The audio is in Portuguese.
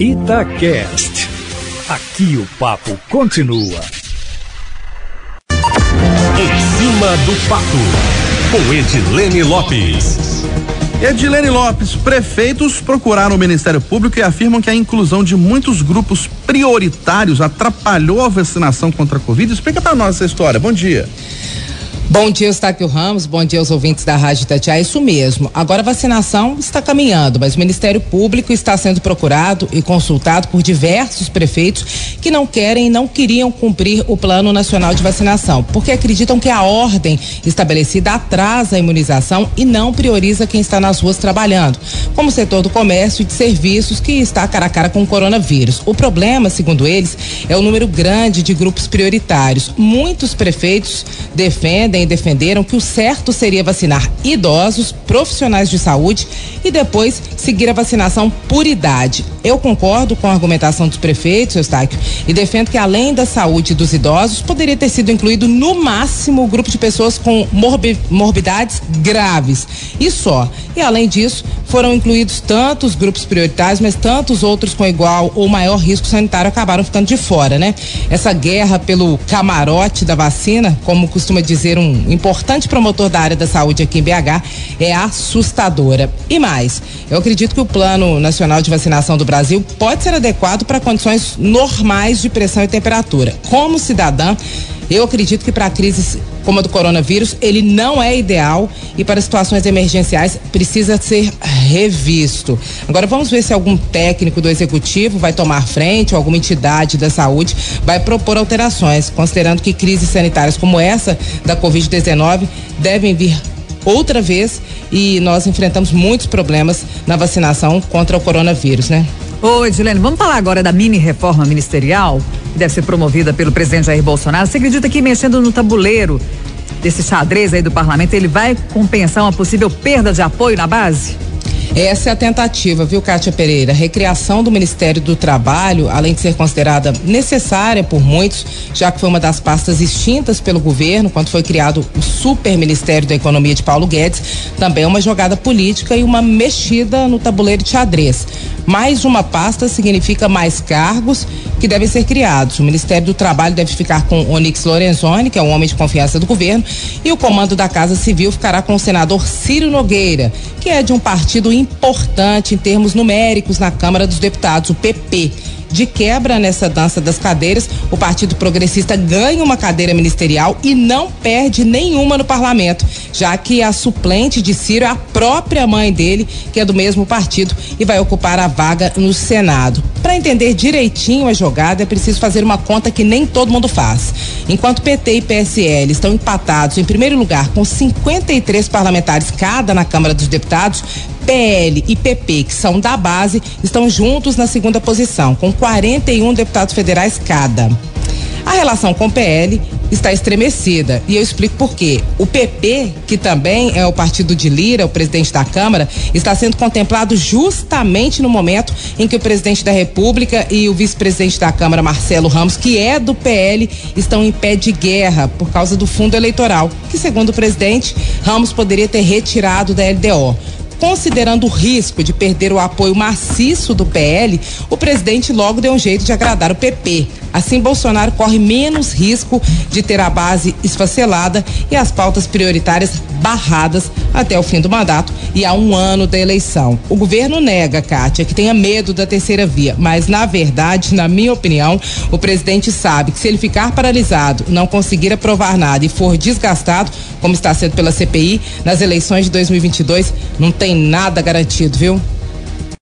Itacast. Aqui o papo continua. Em cima do papo, com Edilene Lopes. Edilene Lopes, prefeitos procuraram o Ministério Público e afirmam que a inclusão de muitos grupos prioritários atrapalhou a vacinação contra a Covid. Explica para nós essa história. Bom dia. Bom dia, Eustáquio Ramos. Bom dia aos ouvintes da Rádio Tatiá. Isso mesmo. Agora a vacinação está caminhando, mas o Ministério Público está sendo procurado e consultado por diversos prefeitos que não querem e não queriam cumprir o Plano Nacional de Vacinação, porque acreditam que a ordem estabelecida atrasa a imunização e não prioriza quem está nas ruas trabalhando, como o setor do comércio e de serviços que está cara a cara com o coronavírus. O problema, segundo eles, é o número grande de grupos prioritários. Muitos prefeitos defendem defenderam que o certo seria vacinar idosos, profissionais de saúde e depois seguir a vacinação por idade. Eu concordo com a argumentação dos prefeitos, Eustáquio, e defendo que além da saúde dos idosos, poderia ter sido incluído no máximo o grupo de pessoas com morbi morbidades graves. E só. E além disso, foram incluídos tantos grupos prioritários, mas tantos outros com igual ou maior risco sanitário acabaram ficando de fora, né? Essa guerra pelo camarote da vacina, como costuma dizer um importante promotor da área da saúde aqui em BH, é assustadora. E mais, eu acredito que o Plano Nacional de Vacinação do Brasil pode ser adequado para condições normais de pressão e temperatura. Como cidadã, eu acredito que para crises como a do coronavírus, ele não é ideal e para situações emergenciais precisa ser revisto. Agora vamos ver se algum técnico do executivo vai tomar frente ou alguma entidade da saúde vai propor alterações, considerando que crises sanitárias como essa da Covid-19 devem vir outra vez e nós enfrentamos muitos problemas na vacinação contra o coronavírus, né? Ô, Edilene, vamos falar agora da mini reforma ministerial, que deve ser promovida pelo presidente Jair Bolsonaro. Você acredita que mexendo no tabuleiro desse xadrez aí do parlamento, ele vai compensar uma possível perda de apoio na base? Essa é a tentativa, viu, Kátia Pereira? A recriação do Ministério do Trabalho, além de ser considerada necessária por muitos, já que foi uma das pastas extintas pelo governo quando foi criado o Super Ministério da Economia de Paulo Guedes, também é uma jogada política e uma mexida no tabuleiro de xadrez. Mais uma pasta significa mais cargos que devem ser criados. O Ministério do Trabalho deve ficar com Onyx Lorenzoni, que é um homem de confiança do governo, e o comando da Casa Civil ficará com o senador Ciro Nogueira, que é de um partido importante em termos numéricos na Câmara dos Deputados, o PP. De quebra nessa dança das cadeiras, o Partido Progressista ganha uma cadeira ministerial e não perde nenhuma no parlamento, já que a suplente de Ciro é a própria mãe dele, que é do mesmo partido e vai ocupar a vaga no Senado. Para entender direitinho a jogada, é preciso fazer uma conta que nem todo mundo faz. Enquanto PT e PSL estão empatados em primeiro lugar com 53 parlamentares cada na Câmara dos Deputados, PL e PP, que são da base, estão juntos na segunda posição, com 41 deputados federais cada. A relação com o PL está estremecida e eu explico por quê. O PP, que também é o partido de Lira, o presidente da Câmara, está sendo contemplado justamente no momento em que o presidente da República e o vice-presidente da Câmara, Marcelo Ramos, que é do PL, estão em pé de guerra por causa do fundo eleitoral, que segundo o presidente, Ramos poderia ter retirado da LDO. Considerando o risco de perder o apoio maciço do PL, o presidente logo deu um jeito de agradar o PP. Assim, Bolsonaro corre menos risco de ter a base esfacelada e as pautas prioritárias barradas até o fim do mandato e há um ano da eleição. O governo nega, Kátia, que tenha medo da terceira via, mas na verdade, na minha opinião, o presidente sabe que se ele ficar paralisado, não conseguir aprovar nada e for desgastado, como está sendo pela CPI, nas eleições de 2022, não tem nada garantido, viu?